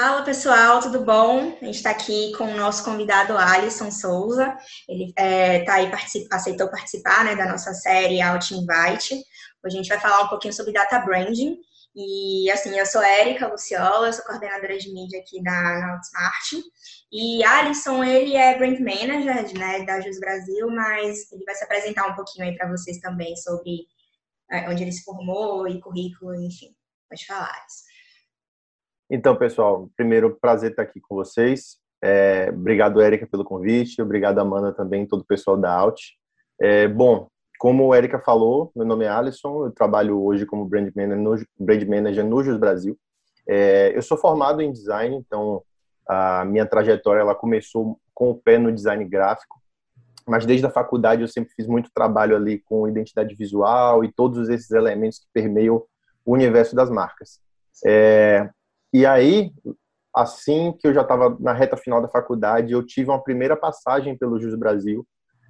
Fala pessoal, tudo bom? A gente está aqui com o nosso convidado Alisson Souza. Ele é, tá aí aceitou participar né, da nossa série Out Invite. Hoje a gente vai falar um pouquinho sobre data branding. E assim, eu sou Érica Luciola, sou coordenadora de mídia aqui da, Outsmart. E Alisson, ele é brand manager né, da Jus Brasil, mas ele vai se apresentar um pouquinho aí para vocês também sobre é, onde ele se formou e currículo, enfim. Pode falar, Alisson. Então, pessoal, primeiro, prazer estar aqui com vocês. É, obrigado, Érica, pelo convite. Obrigado, Amanda, também, todo o pessoal da Alt. É, bom, como a Érica falou, meu nome é Alisson, eu trabalho hoje como Brand Manager no, brand manager no Jus Brasil. É, eu sou formado em design, então a minha trajetória ela começou com o pé no design gráfico, mas desde a faculdade eu sempre fiz muito trabalho ali com identidade visual e todos esses elementos que permeiam o universo das marcas. É, e aí, assim que eu já estava na reta final da faculdade, eu tive uma primeira passagem pelo Jus Brasil,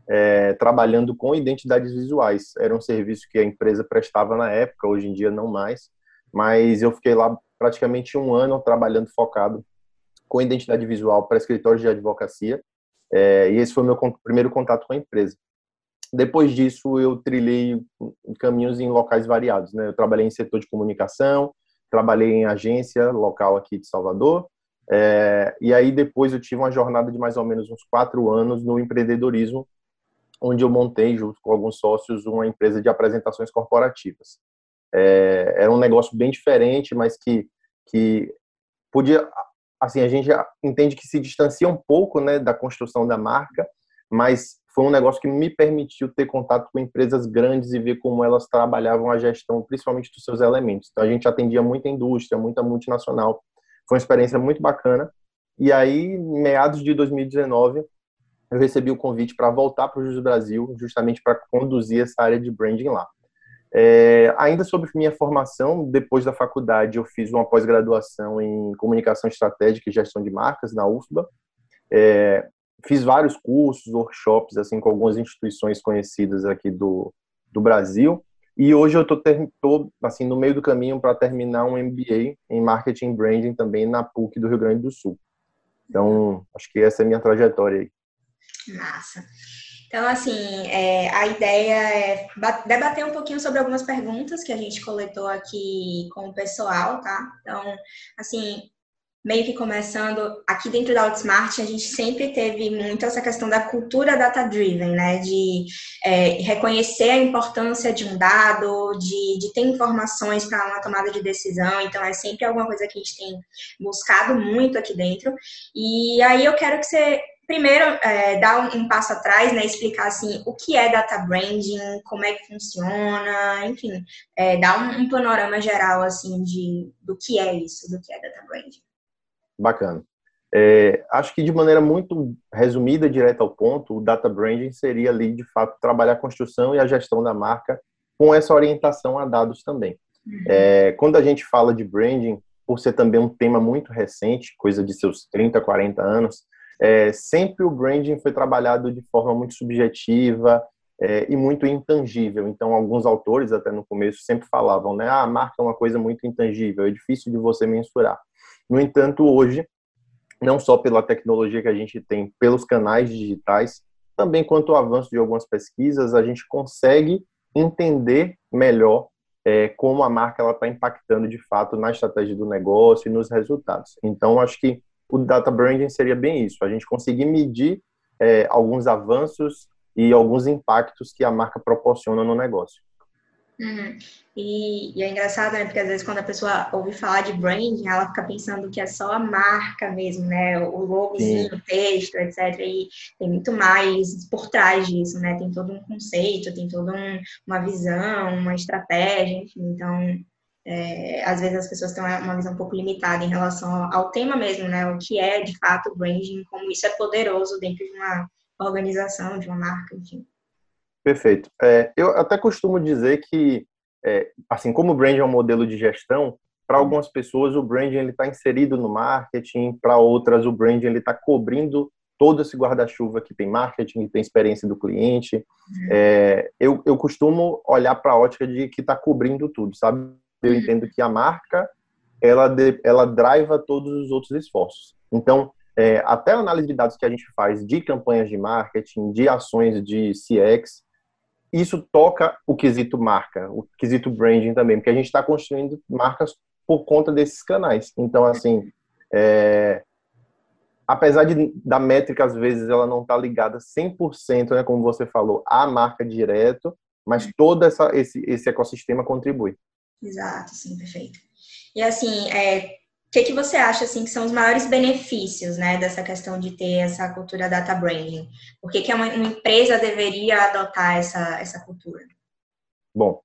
é, trabalhando com identidades visuais. Era um serviço que a empresa prestava na época, hoje em dia não mais, mas eu fiquei lá praticamente um ano trabalhando focado com identidade visual para escritórios de advocacia, é, e esse foi o meu primeiro contato com a empresa. Depois disso, eu trilhei caminhos em locais variados. Né? Eu trabalhei em setor de comunicação, trabalhei em agência local aqui de Salvador. É, e aí depois eu tive uma jornada de mais ou menos uns quatro anos no empreendedorismo, onde eu montei junto com alguns sócios uma empresa de apresentações corporativas. É, era um negócio bem diferente, mas que que podia, assim, a gente entende que se distancia um pouco, né, da construção da marca, mas foi um negócio que me permitiu ter contato com empresas grandes e ver como elas trabalhavam a gestão, principalmente dos seus elementos. Então a gente atendia muita indústria, muita multinacional. Foi uma experiência muito bacana. E aí, em meados de 2019, eu recebi o convite para voltar para o Jus Brasil, justamente para conduzir essa área de branding lá. É, ainda sobre minha formação, depois da faculdade, eu fiz uma pós-graduação em comunicação estratégica e gestão de marcas na UFBA. É, fiz vários cursos, workshops, assim, com algumas instituições conhecidas aqui do, do Brasil. E hoje eu estou assim no meio do caminho para terminar um MBA em marketing branding também na PUC do Rio Grande do Sul. Então, acho que essa é a minha trajetória aí. Massa. Então, assim, é, a ideia é debater um pouquinho sobre algumas perguntas que a gente coletou aqui com o pessoal, tá? Então, assim, meio que começando aqui dentro da Outsmart, a gente sempre teve muito essa questão da cultura data-driven, né? De é, reconhecer a importância de um dado, de, de ter informações para uma tomada de decisão. Então, é sempre alguma coisa que a gente tem buscado muito aqui dentro. E aí eu quero que você primeiro é, dar um, passo atrás, né, explicar assim o que é data branding, como é que funciona, enfim, é, dar um, um, panorama geral assim de do que é isso, do que é data branding. Bacana. É, acho que de maneira muito resumida, direta ao ponto, o data branding seria ali, de fato, trabalhar a construção e a gestão da marca com essa orientação a dados também. Uhum. É, quando a gente fala de branding, por ser também um tema muito recente, coisa de seus 30, 40 anos, é, sempre o branding foi trabalhado de forma muito subjetiva é, e muito intangível. Então, alguns autores, até no começo, sempre falavam, né, ah, a marca é uma coisa muito intangível, é difícil de você mensurar. No entanto, hoje, não só pela tecnologia que a gente tem, pelos canais digitais, também quanto ao avanço de algumas pesquisas, a gente consegue entender melhor é, como a marca está impactando de fato na estratégia do negócio e nos resultados. Então, acho que o data branding seria bem isso, a gente conseguir medir é, alguns avanços e alguns impactos que a marca proporciona no negócio. Uhum. E, e, é engraçado, né? Porque às vezes quando a pessoa ouve falar de branding, ela fica pensando que é só a marca mesmo, né? O logozinho, o texto, etc. E tem muito mais por trás disso, né? Tem todo um conceito, tem toda um, uma visão, uma estratégia, enfim. Então, é, às vezes as pessoas têm uma visão um pouco limitada em relação ao tema mesmo, né? O que é de fato branding, como isso é poderoso dentro de uma organização, de uma marca, enfim. Perfeito. É, eu até costumo dizer que, é, assim como o branding é um modelo de gestão, para algumas pessoas o branding está inserido no marketing, para outras o branding está cobrindo todo esse guarda-chuva que tem marketing, que tem experiência do cliente. Uhum. É, eu, eu costumo olhar para a ótica de que está cobrindo tudo, sabe? Eu uhum. entendo que a marca ela, ela driva todos os outros esforços. Então, é, até a análise de dados que a gente faz de campanhas de marketing, de ações de CX, isso toca o quesito marca, o quesito branding também, porque a gente está construindo marcas por conta desses canais. Então, assim, é, apesar de, da métrica, às vezes, ela não está ligada 100%, né, como você falou, à marca direto, mas todo essa, esse, esse ecossistema contribui. Exato, sim, perfeito. E assim, é, o que, que você acha assim que são os maiores benefícios né, dessa questão de ter essa cultura data branding? Por que, que uma, uma empresa deveria adotar essa, essa cultura? Bom,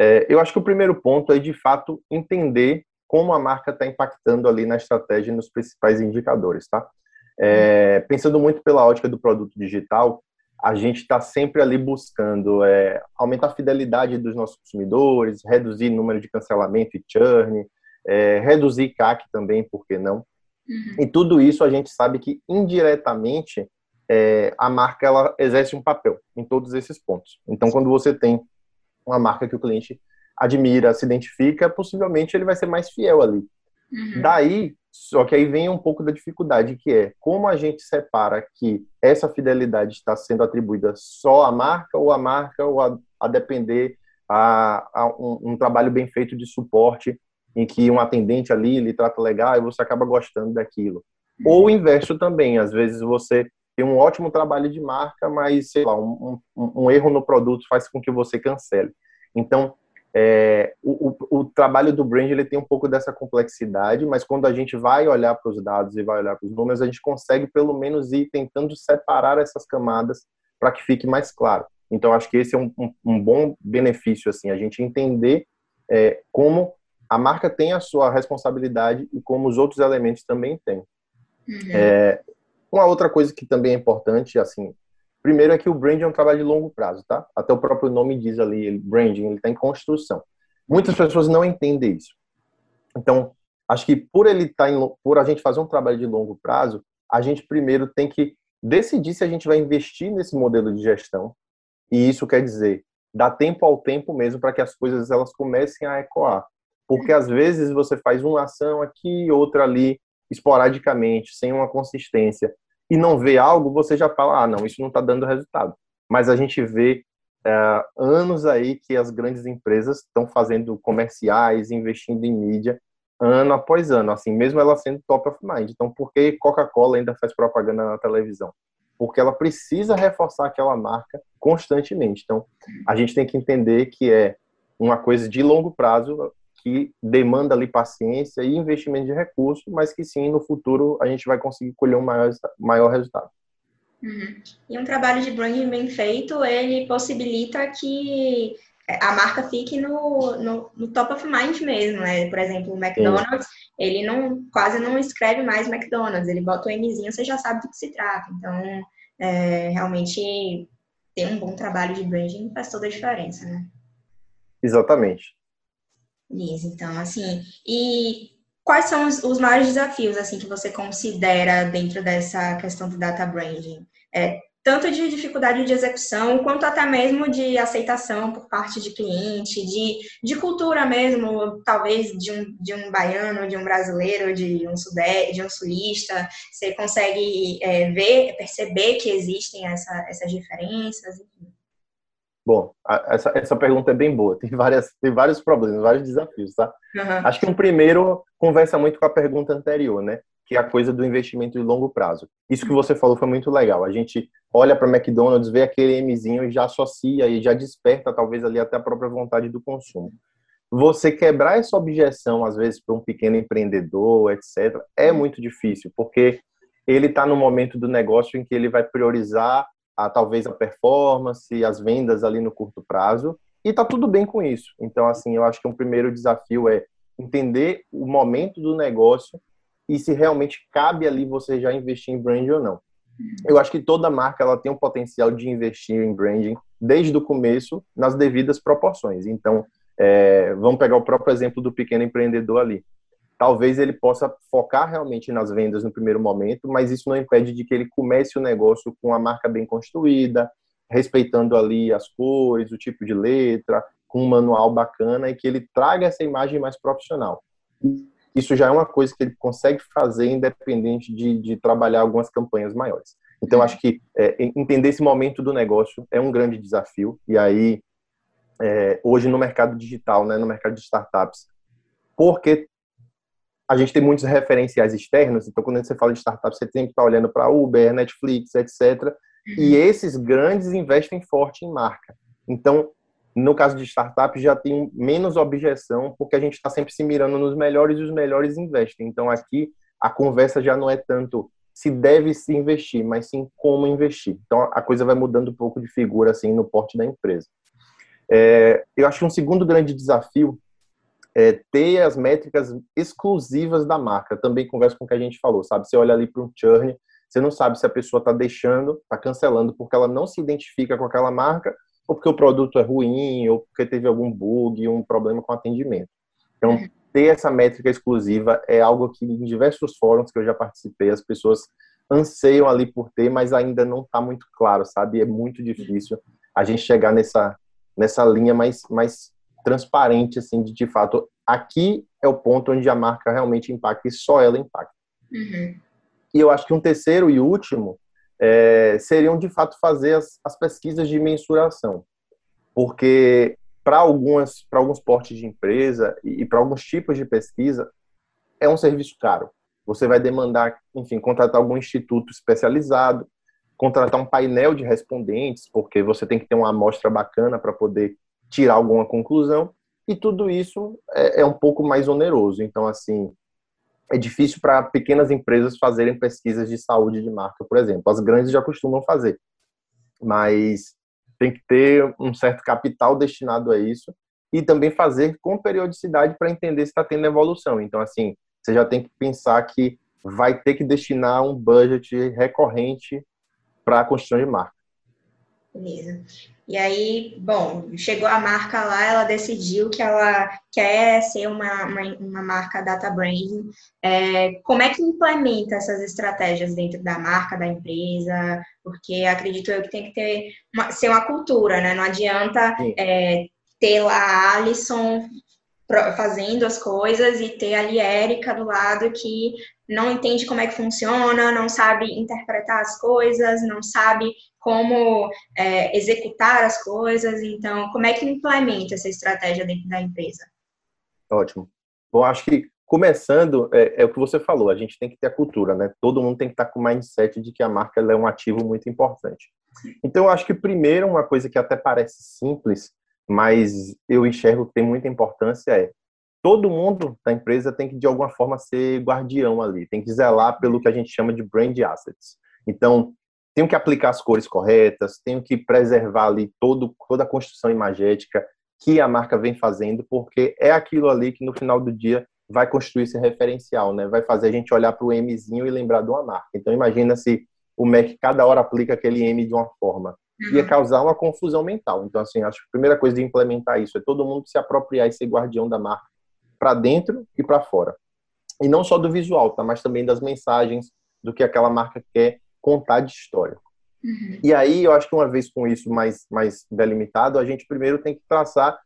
é, eu acho que o primeiro ponto é de fato entender como a marca está impactando ali na estratégia e nos principais indicadores, tá? É, pensando muito pela ótica do produto digital, a gente está sempre ali buscando é, aumentar a fidelidade dos nossos consumidores, reduzir o número de cancelamento e churn, é, reduzir CAC também, por que não? Uhum. E tudo isso a gente sabe que indiretamente é, a marca ela exerce um papel em todos esses pontos. Então, quando você tem uma marca que o cliente admira, se identifica, possivelmente ele vai ser mais fiel ali. Uhum. Daí, só que aí vem um pouco da dificuldade, que é como a gente separa que essa fidelidade está sendo atribuída só à marca ou à marca ou a, a depender a, a um, um, trabalho bem feito de suporte em que um atendente ali ele trata legal e você acaba gostando daquilo. Ou o inverso também, às vezes você tem um ótimo trabalho de marca, mas, sei lá, um, um, um erro no produto faz com que você cancele. Então, é, o, o, o, trabalho do brand ele tem um pouco dessa complexidade, mas quando a gente vai olhar para os dados e vai olhar para os números, a gente consegue pelo menos ir tentando separar essas camadas para que fique mais claro. Então, acho que esse é um, um, um bom benefício, assim, a gente entender é, como a marca tem a sua responsabilidade e como os outros elementos também têm. Uhum. É, uma outra coisa que também é importante, assim, primeiro é que o branding é um trabalho de longo prazo, tá? Até o próprio nome diz ali, branding, ele está em construção. Muitas pessoas não entendem isso. Então, acho que por ele estar tá em, por a gente fazer um trabalho de longo prazo, a gente primeiro tem que decidir se a gente vai investir nesse modelo de gestão. E isso quer dizer dar tempo ao tempo mesmo para que as coisas elas comecem a ecoar. Porque às vezes você faz uma ação aqui, outra ali, esporadicamente, sem uma consistência, e não vê algo, você já fala, ah, não, isso não está dando resultado. Mas a gente vê é, anos aí que as grandes empresas estão fazendo comerciais, investindo em mídia, ano após ano, assim, mesmo ela sendo top of mind. Então, por que Coca-Cola ainda faz propaganda na televisão? Porque ela precisa reforçar aquela marca constantemente. Então, a gente tem que entender que é uma coisa de longo prazo, que demanda ali paciência e investimento de recursos, mas que sim, no futuro a gente vai conseguir colher um maior, maior resultado. Uhum. E um trabalho de branding bem feito, ele possibilita que a marca fique no, no, no top of mind mesmo, né? Por exemplo, o McDonald's, sim. ele não quase não escreve mais McDonald's, ele bota o Mzinho, você já sabe do que se trata. Então, é, realmente, ter um bom trabalho de branding faz toda a diferença, né? Exatamente. Isso, então, assim, e quais são os, os, maiores desafios, assim, que você considera dentro dessa questão do data branding? É, tanto de dificuldade de execução, quanto até mesmo de aceitação por parte de cliente, de, de cultura mesmo, talvez de um, de um baiano, de um brasileiro, de um, sudé, de um sulista, você consegue é, ver, perceber que existem essa, essas diferenças, enfim. Bom, essa, essa pergunta é bem boa. Tem, várias, tem vários problemas, vários desafios, tá? Uhum. Acho que um primeiro conversa muito com a pergunta anterior, né? Que é a coisa do investimento de longo prazo. Isso que você falou foi muito legal. A gente olha para o McDonald's, vê aquele Mzinho e já associa e já desperta, talvez, ali até a própria vontade do consumo. Você quebrar essa objeção, às vezes, para um pequeno empreendedor, etc., é muito difícil, porque ele está no momento do negócio em que ele vai priorizar a talvez a performance, as vendas ali no curto prazo, e tá tudo bem com isso. Então, assim, eu acho que um primeiro desafio é entender o momento do negócio e se realmente cabe ali você já investir em branding ou não. Eu acho que toda marca ela tem um potencial de investir em branding desde o começo nas devidas proporções. Então, é, vamos pegar o próprio exemplo do pequeno empreendedor ali talvez ele possa focar realmente nas vendas no primeiro momento, mas isso não impede de que ele comece o negócio com a marca bem construída, respeitando ali as cores, o tipo de letra, com um manual bacana e que ele traga essa imagem mais profissional. Isso já é uma coisa que ele consegue fazer independente de, de trabalhar algumas campanhas maiores. Então, acho que é, entender esse momento do negócio é um grande desafio. E aí, é, hoje no mercado digital, né, no mercado de startups, porque a gente tem muitos referenciais externos, então quando você fala de startup, você tem que estar olhando para Uber, Netflix, etc. E uhum. esses grandes investem forte em marca. Então, no caso de startup, já tem menos objeção, porque a gente está sempre se mirando nos melhores e os melhores investem. Então, aqui, a conversa já não é tanto se deve se investir, mas sim como investir. Então, a coisa vai mudando um pouco de figura, assim, no porte da empresa. É, eu acho que um segundo grande desafio é, ter as métricas exclusivas da marca. Também conversa com o que a gente falou, sabe? Você olha ali para um churn, você não sabe se a pessoa está deixando, está cancelando porque ela não se identifica com aquela marca, ou porque o produto é ruim, ou porque teve algum bug, um problema com atendimento. Então, uhum. ter essa métrica exclusiva é algo que em diversos fóruns que eu já participei, as pessoas anseiam ali por ter, mas ainda não está muito claro, sabe? É muito difícil a gente chegar nessa, nessa linha mais, mais transparente, assim, de de fato, aqui é o ponto onde a marca realmente impacta e só ela impacta. Uhum. E eu acho que um terceiro e último é, seriam, de fato, fazer as, as pesquisas de mensuração. Porque para algumas para alguns portes de empresa e, e para alguns tipos de pesquisa é um serviço caro. Você vai demandar, enfim, contratar algum instituto especializado, contratar um painel de respondentes, porque você tem que ter uma amostra bacana para poder tirar alguma conclusão, e tudo isso é, é um pouco mais oneroso. Então, assim, é difícil para pequenas empresas fazerem pesquisas de saúde de marca, por exemplo. As grandes já costumam fazer, mas tem que ter um certo capital destinado a isso e também fazer com periodicidade para entender se está tendo evolução. Então, assim, você já tem que pensar que vai ter que destinar um budget recorrente para a construção de marca. Beleza. E aí, bom, chegou a marca lá, ela decidiu que ela quer ser uma, uma, uma marca data branding. É, como é que implementa essas estratégias dentro da marca, da empresa? Porque acredito eu que tem que ter uma, ser uma cultura, né? Não adianta é, ter lá a Alison fazendo as coisas e ter ali Érica do lado que não entende como é que funciona, não sabe interpretar as coisas, não sabe como é, executar as coisas. Então, como é que implementa essa estratégia dentro da empresa? Ótimo. Bom, acho que começando, é, é, o que você falou, a gente tem que ter a cultura, né? Todo mundo tem que estar com o mindset de que a marca é um ativo muito importante. Então, eu acho que primeiro, uma coisa que até parece simples, mas eu enxergo que tem muita importância é todo mundo da empresa tem que de alguma forma ser guardião ali, tem que zelar pelo que a gente chama de brand assets. Então, tenho que aplicar as cores corretas, tenho que preservar ali todo, toda a construção imagética que a marca vem fazendo, porque é aquilo ali que no final do dia vai construir esse referencial, né? Vai fazer a gente olhar para o Mzinho e lembrar de uma marca. Então imagina se o Mac cada hora aplica aquele M de uma forma. Ia uhum. causar uma confusão mental. Então, assim, acho que a primeira coisa de implementar isso é todo mundo se apropriar e ser guardião da marca para dentro e para fora. E não só do visual, tá? Mas também das mensagens, do que aquela marca quer contar de história. Uhum. E aí, eu acho que uma vez com isso mais, mais delimitado, a gente primeiro tem que traçar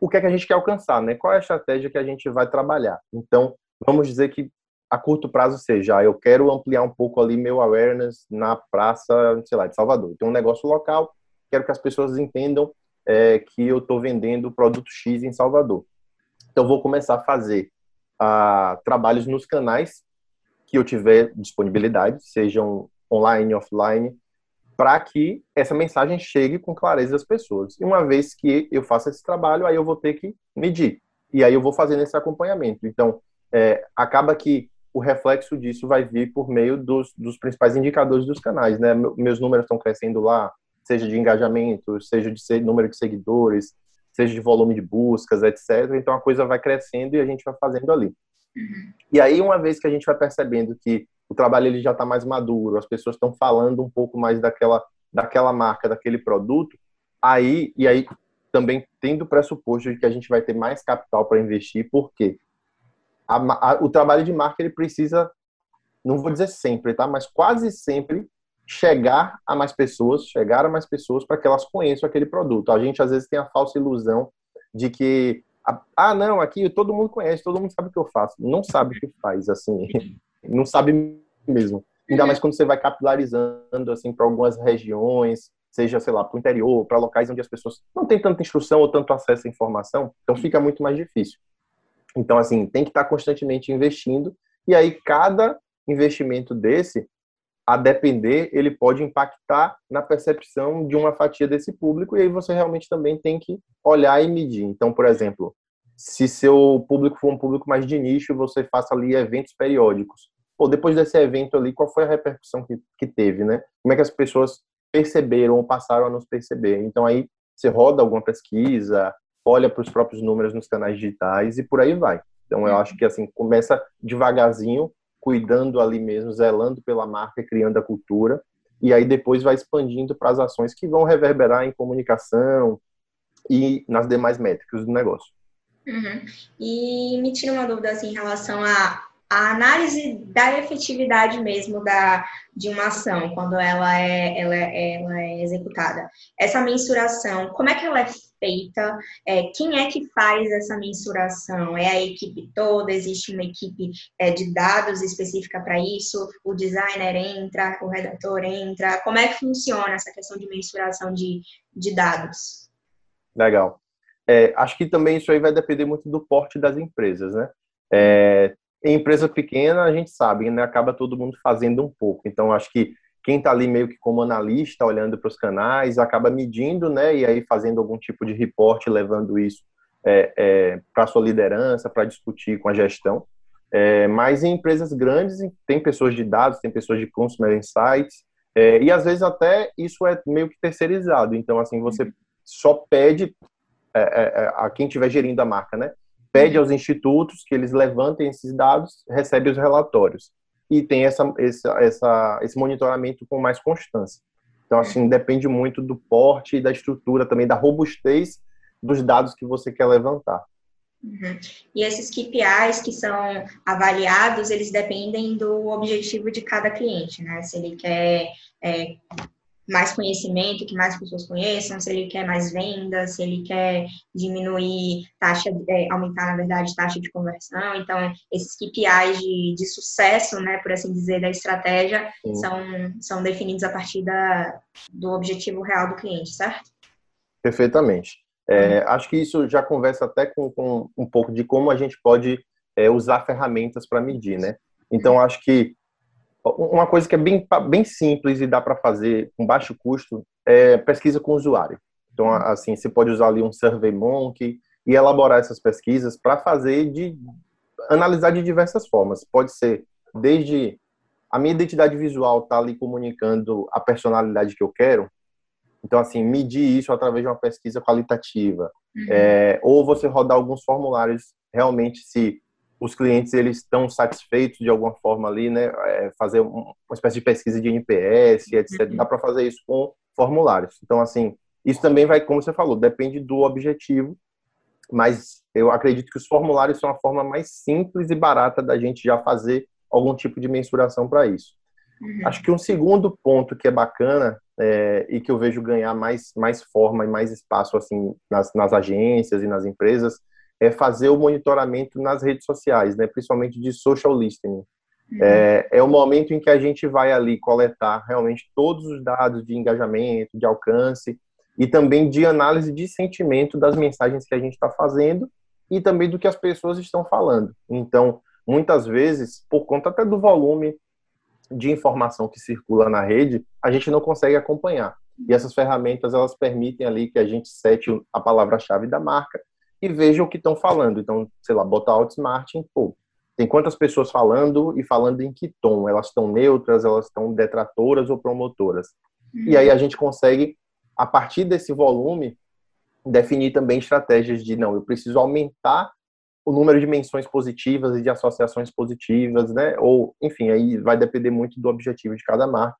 o que é que a gente quer alcançar, né? Qual é a estratégia que a gente vai trabalhar. Então, vamos dizer que a curto prazo seja, eu quero ampliar um pouco ali meu awareness na praça, sei lá, de Salvador. Tem um negócio local, quero que as pessoas entendam é, que eu estou vendendo produto X em Salvador. Então, vou começar a fazer uh, trabalhos nos canais que eu tiver disponibilidade, sejam online, offline, para que essa mensagem chegue com clareza às pessoas. E uma vez que eu faço esse trabalho, aí eu vou ter que medir. E aí eu vou fazendo esse acompanhamento. Então, é, acaba que o reflexo disso vai vir por meio dos, dos principais indicadores dos canais, né? Meus números estão crescendo lá, seja de engajamento, seja de número de seguidores, seja de volume de buscas, etc. Então a coisa vai crescendo e a gente vai fazendo ali. E aí, uma vez que a gente vai percebendo que o trabalho ele já está mais maduro, as pessoas estão falando um pouco mais daquela, daquela marca, daquele produto, aí, e aí também tendo o pressuposto de que a gente vai ter mais capital para investir, porque a, a, o trabalho de marca ele precisa, não vou dizer sempre, tá? Mas quase sempre chegar a mais pessoas, chegar a mais pessoas para que elas conheçam aquele produto. A gente às vezes tem a falsa ilusão de que ah, não, aqui todo mundo conhece, todo mundo sabe o que eu faço. Não sabe o que faz, assim, não sabe mesmo. Ainda mais quando você vai capilarizando, assim, para algumas regiões, seja, sei lá, para o interior, para locais onde as pessoas não têm tanta instrução ou tanto acesso à informação, então fica muito mais difícil. Então, assim, tem que estar constantemente investindo, e aí cada investimento desse, a depender, ele pode impactar na percepção de uma fatia desse público, e aí você realmente também tem que olhar e medir. Então, por exemplo, se seu público for um público mais de nicho, você faça ali eventos periódicos. Pô, depois desse evento ali, qual foi a repercussão que, que teve, né? Como é que as pessoas perceberam ou passaram a nos perceber? Então aí você roda alguma pesquisa, olha para os próprios números nos canais digitais e por aí vai. Então eu acho que assim começa devagarzinho, cuidando ali mesmo, zelando pela marca, criando a cultura, e aí depois vai expandindo para as ações que vão reverberar em comunicação e nas demais métricas do negócio. Uhum. E me tira uma dúvida assim, em relação a a análise da efetividade mesmo da, de uma ação, quando ela é, ela, ela é executada. Essa mensuração, como é que ela é feita? É, quem é que faz essa mensuração? É a equipe toda? Existe uma equipe é, de dados específica para isso? O designer entra, o redator entra? Como é que funciona essa questão de mensuração de, de dados? Legal. É, acho que também isso aí vai depender muito do porte das empresas, né? É, em empresa pequena, a gente sabe, né? Acaba todo mundo fazendo um pouco. Então, acho que quem está ali meio que como analista, olhando para os canais, acaba medindo, né? E aí fazendo algum tipo de reporte, levando isso é, é, para a sua liderança, para discutir com a gestão. É, mas em empresas grandes, tem pessoas de dados, tem pessoas de consumer insights, é, e às vezes até isso é meio que terceirizado. Então, assim, você só pede é, é, a quem estiver gerindo a marca, né? pede aos institutos que eles levantem esses dados, recebe os relatórios e tem essa, essa, essa, esse monitoramento com mais constância. Então, assim, depende muito do porte e da estrutura, também da robustez dos dados que você quer levantar. Uhum. E esses KPIs que são avaliados, eles dependem do objetivo de cada cliente, né? Se ele quer é, mais conhecimento, que mais pessoas conheçam, se ele quer mais vendas, se ele quer diminuir taxa, é, aumentar, na verdade, taxa de conversão. Então, esses KPIs de, de sucesso, né, por assim dizer, da estratégia, são, são definidos a partir da, do objetivo real do cliente, certo? Perfeitamente. É, uhum. Acho que isso já conversa até com, com, um pouco de como a gente pode é, usar ferramentas para medir, né? Então, acho que uma coisa que é bem, bem simples e dá para fazer com baixo custo é pesquisa com o usuário. Então, assim, você pode usar ali um SurveyMonkey e elaborar essas pesquisas para fazer de analisar de diversas formas. Pode ser desde a minha identidade visual tá ali comunicando a personalidade que eu quero. Então, assim, medir isso através de uma pesquisa qualitativa. Uhum. É, ou você rodar alguns formulários realmente se os clientes eles estão satisfeitos de alguma forma ali, né? É, fazer uma espécie de pesquisa de NPS, etc. Uhum. Dá para fazer isso com formulários. Então, assim, isso também vai, como você falou, depende do objetivo, mas eu acredito que os formulários são a forma mais simples e barata da gente já fazer algum tipo de mensuração para isso. Uhum. Acho que um segundo ponto que é bacana é, e que eu vejo ganhar mais, mais forma e mais espaço assim nas, nas agências e nas empresas é fazer o monitoramento nas redes sociais, né, principalmente de social listening. Uhum. É, é o momento em que a gente vai ali coletar realmente todos os dados de engajamento, de alcance e também de análise de sentimento das mensagens que a gente está fazendo e também do que as pessoas estão falando. Então, muitas vezes, por conta até do volume de informação que circula na rede, a gente não consegue acompanhar. E essas ferramentas, elas permitem ali que a gente sete a palavra-chave da marca e veja o que estão falando. Então, sei lá, botar Outsmarting, pô, tem quantas pessoas falando e falando em que tom? Elas estão neutras, elas estão detratoras ou promotoras? Uhum. E aí a gente consegue, a partir desse volume, definir também estratégias de, não, eu preciso aumentar o número de menções positivas e de associações positivas, né? Ou, enfim, aí vai depender muito do objetivo de cada marca.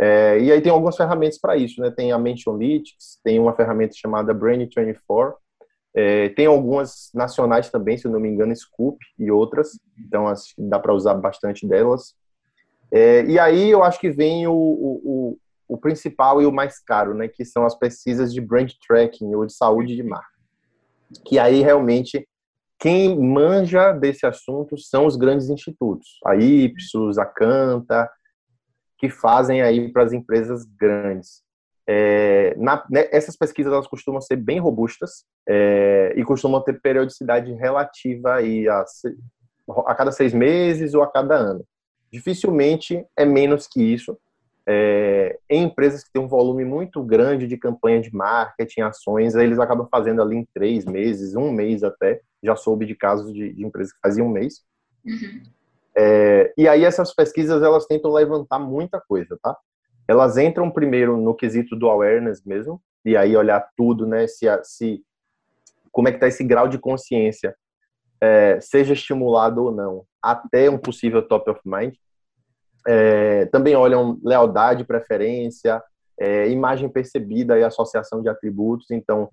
É, e aí tem algumas ferramentas para isso, né? Tem a Mentionlytics, tem uma ferramenta chamada Brain24, é, tem algumas nacionais também, se eu não me engano, Scoop e outras, então dá para usar bastante delas. É, e aí eu acho que vem o, o, o, principal e o mais caro, né, que são as pesquisas de brand tracking ou de saúde de marca. que aí realmente quem manja desse assunto são os grandes institutos, a Ipsos, a Canta, que fazem aí para as empresas grandes. É, na, né, essas pesquisas elas costumam ser bem robustas é, e costumam ter periodicidade relativa aí a, a cada seis meses ou a cada ano. Dificilmente é menos que isso. É, em empresas que têm um volume muito grande de campanha de marketing, ações, eles acabam fazendo ali em três meses, um mês até. Já soube de casos de, de empresas que faziam um mês. Uhum. É, e aí essas pesquisas elas tentam levantar muita coisa, tá? Elas entram primeiro no quesito do awareness mesmo, e aí olhar tudo, né? Se, se como é que está esse grau de consciência, é, seja estimulado ou não, até um possível top of mind. É, também olham lealdade, preferência, é, imagem percebida e associação de atributos. Então,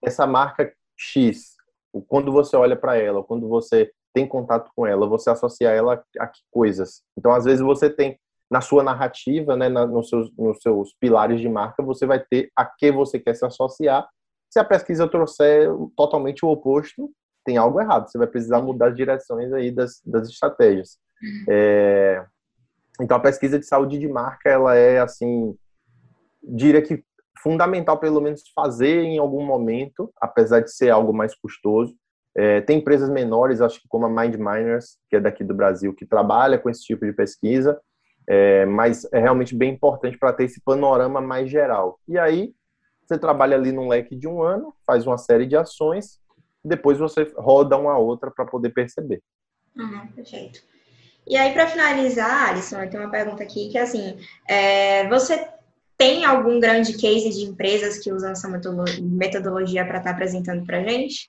essa marca X, quando você olha para ela, quando você tem contato com ela, você associa ela a coisas. Então, às vezes você tem na sua narrativa, né, na, nos, seus, nos seus pilares de marca, você vai ter a que você quer se associar. Se a pesquisa trouxer totalmente o oposto, tem algo errado. Você vai precisar mudar as direções aí das, das estratégias. Uhum. É, então, a pesquisa de saúde de marca, ela é, assim, diria que fundamental, pelo menos, fazer em algum momento, apesar de ser algo mais custoso. É, tem empresas menores, acho que como a Mind Miners, que é daqui do Brasil, que trabalha com esse tipo de pesquisa, é, mas é realmente bem importante para ter esse panorama mais geral. E aí, você trabalha ali num leque de um ano, faz uma série de ações, depois você roda uma outra para poder perceber. Uhum, perfeito. E aí, para finalizar, Alisson, eu tenho uma pergunta aqui que é assim: é, você tem algum grande case de empresas que usam essa metodologia para estar tá apresentando para a gente?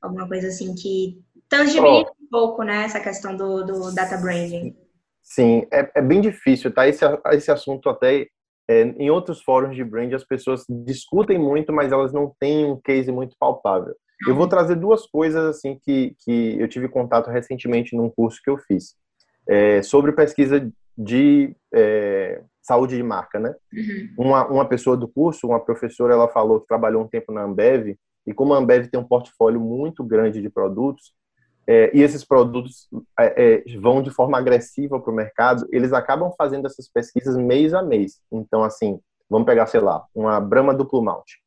Alguma coisa assim que tangibiliza oh. um pouco, né, essa questão do, do data branding? Sim, é, é bem difícil, tá? Esse, esse assunto até é, em outros fóruns de brand as pessoas discutem muito, mas elas não têm um case muito palpável. Eu vou trazer duas coisas assim que, que eu tive contato recentemente num curso que eu fiz é, sobre pesquisa de é, saúde de marca, né? Uhum. Uma, uma pessoa do curso, uma professora, ela falou que trabalhou um tempo na Ambev e como a Ambev tem um portfólio muito grande de produtos, é, e esses produtos é, é, vão de forma agressiva para o mercado, eles acabam fazendo essas pesquisas mês a mês. Então, assim, vamos pegar, sei lá, uma Brahma duplo malte.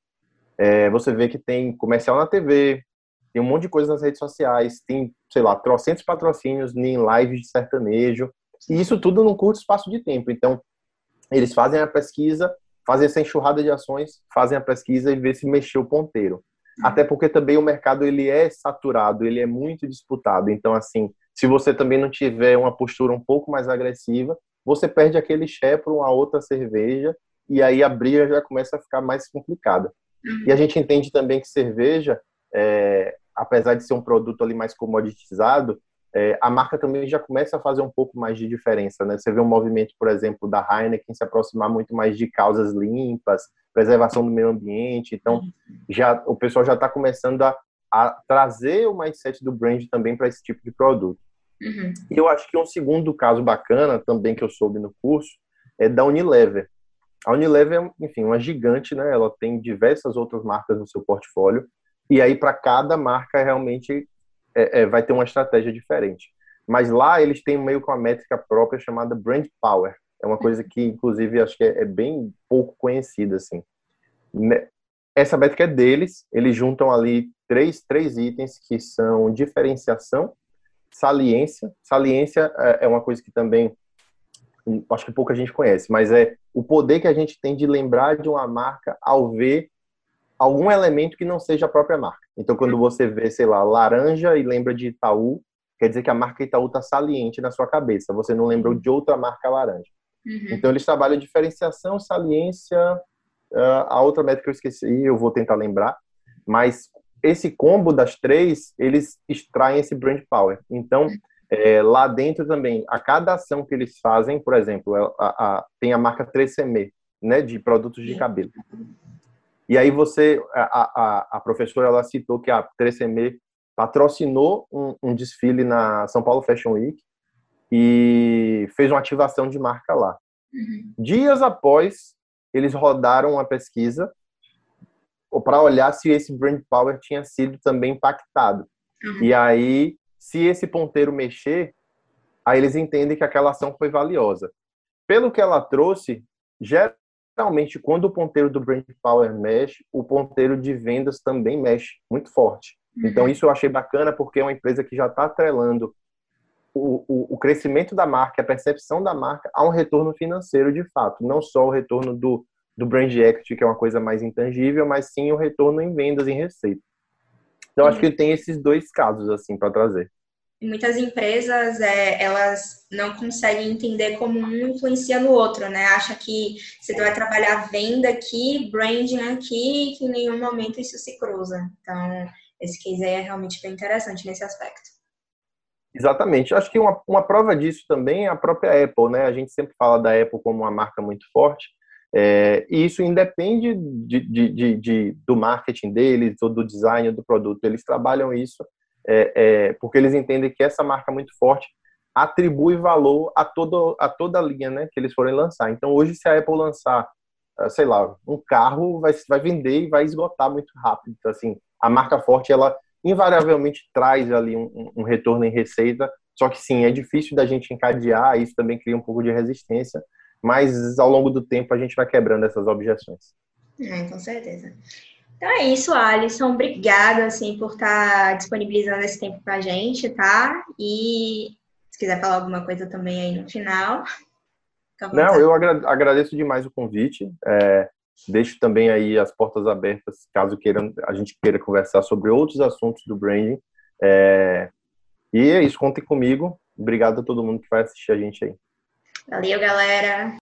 É, você vê que tem comercial na TV, tem um monte de coisa nas redes sociais, tem, sei lá, trocentos patrocínios em lives de sertanejo, e isso tudo num curto espaço de tempo. Então, eles fazem a pesquisa, fazem essa enxurrada de ações, fazem a pesquisa e vê se mexeu o ponteiro. Até porque também o mercado ele é saturado, ele é muito disputado. Então, assim, se você também não tiver uma postura um pouco mais agressiva, você perde aquele share para uma outra cerveja e aí a briga já começa a ficar mais complicada. Uhum. E a gente entende também que cerveja, é, apesar de ser um produto ali mais comoditizado, é, a marca também já começa a fazer um pouco mais de diferença, né? Você vê um movimento, por exemplo, da Heineken se aproximar muito mais de causas limpas, preservação do meio ambiente. Então, uhum. já o pessoal já está começando a, a, trazer o mindset do brand também para esse tipo de produto. Uhum. E eu acho que um segundo caso bacana também que eu soube no curso é da Unilever. A Unilever é, enfim, uma gigante, né? Ela tem diversas outras marcas no seu portfólio e aí para cada marca realmente é, é, vai ter uma estratégia diferente. Mas lá eles têm meio que uma métrica própria chamada Brand Power. É uma coisa que, inclusive, acho que é, é bem pouco conhecida, assim. Né, essa métrica é deles, eles juntam ali três, três itens que são diferenciação, saliência. Saliência é, é uma coisa que também acho que pouca gente conhece, mas é o poder que a gente tem de lembrar de uma marca ao ver algum elemento que não seja a própria marca. Então, quando você vê, sei lá, laranja e lembra de Itaú, quer dizer que a marca Itaú está saliente na sua cabeça. Você não lembrou de outra marca laranja. Uhum. Então, eles trabalham diferenciação, saliência, uh, a outra métrica que eu esqueci, eu vou tentar lembrar, mas esse combo das três, eles extraem esse brand power. Então, é, lá dentro também, a cada ação que eles fazem, por exemplo, a, a, tem a marca 3CM, né, de produtos de cabelo. E aí você, a, a, a professora, ela citou que a 3CM patrocinou um, um desfile na São Paulo Fashion Week e fez uma ativação de marca lá. Uhum. Dias após, eles rodaram uma pesquisa para olhar se esse brand power tinha sido também impactado. Uhum. E aí, se esse ponteiro mexer, aí eles entendem que aquela ação foi valiosa. Pelo que ela trouxe, geralmente quando o ponteiro do brand power mexe, o ponteiro de vendas também mexe muito forte. Então uhum. isso eu achei bacana porque é uma empresa que já está atrelando o, o, o, crescimento da marca, a percepção da marca a um retorno financeiro de fato, não só o retorno do, do brand equity, que é uma coisa mais intangível, mas sim o retorno em vendas, em receita. Então, acho que tem esses dois casos, assim, para trazer. Muitas empresas, é, elas não conseguem entender como um influencia no outro, né? Acha que você vai trabalhar venda aqui, branding aqui, que em nenhum momento isso se cruza. Então, esse case aí é realmente bem interessante nesse aspecto. Exatamente. Acho que uma, uma prova disso também é a própria Apple, né? A gente sempre fala da Apple como uma marca muito forte, é, e isso independe de, de, de, do marketing deles ou do design do produto. Eles trabalham isso é, é, porque eles entendem que essa marca muito forte atribui valor a, todo, a toda a linha né, que eles forem lançar. Então, hoje, se a Apple lançar, ah, sei lá, um carro, vai, vai vender e vai esgotar muito rápido. Então, assim, a marca forte, ela invariavelmente traz ali um, um retorno em receita, só que sim, é difícil da gente encadear, isso também cria um pouco de resistência, mas ao longo do tempo a gente vai quebrando essas objeções. É, com certeza. Então é isso, Alisson. Obrigada, assim, por estar disponibilizando esse tempo para a gente, tá? E se quiser falar alguma coisa também aí no final. Não, eu agradeço demais o convite. É, deixo também aí as portas abertas, caso queiram, a gente queira conversar sobre outros assuntos do branding. É, e é isso, contem comigo. Obrigado a todo mundo que vai assistir a gente aí. Valeu, galera!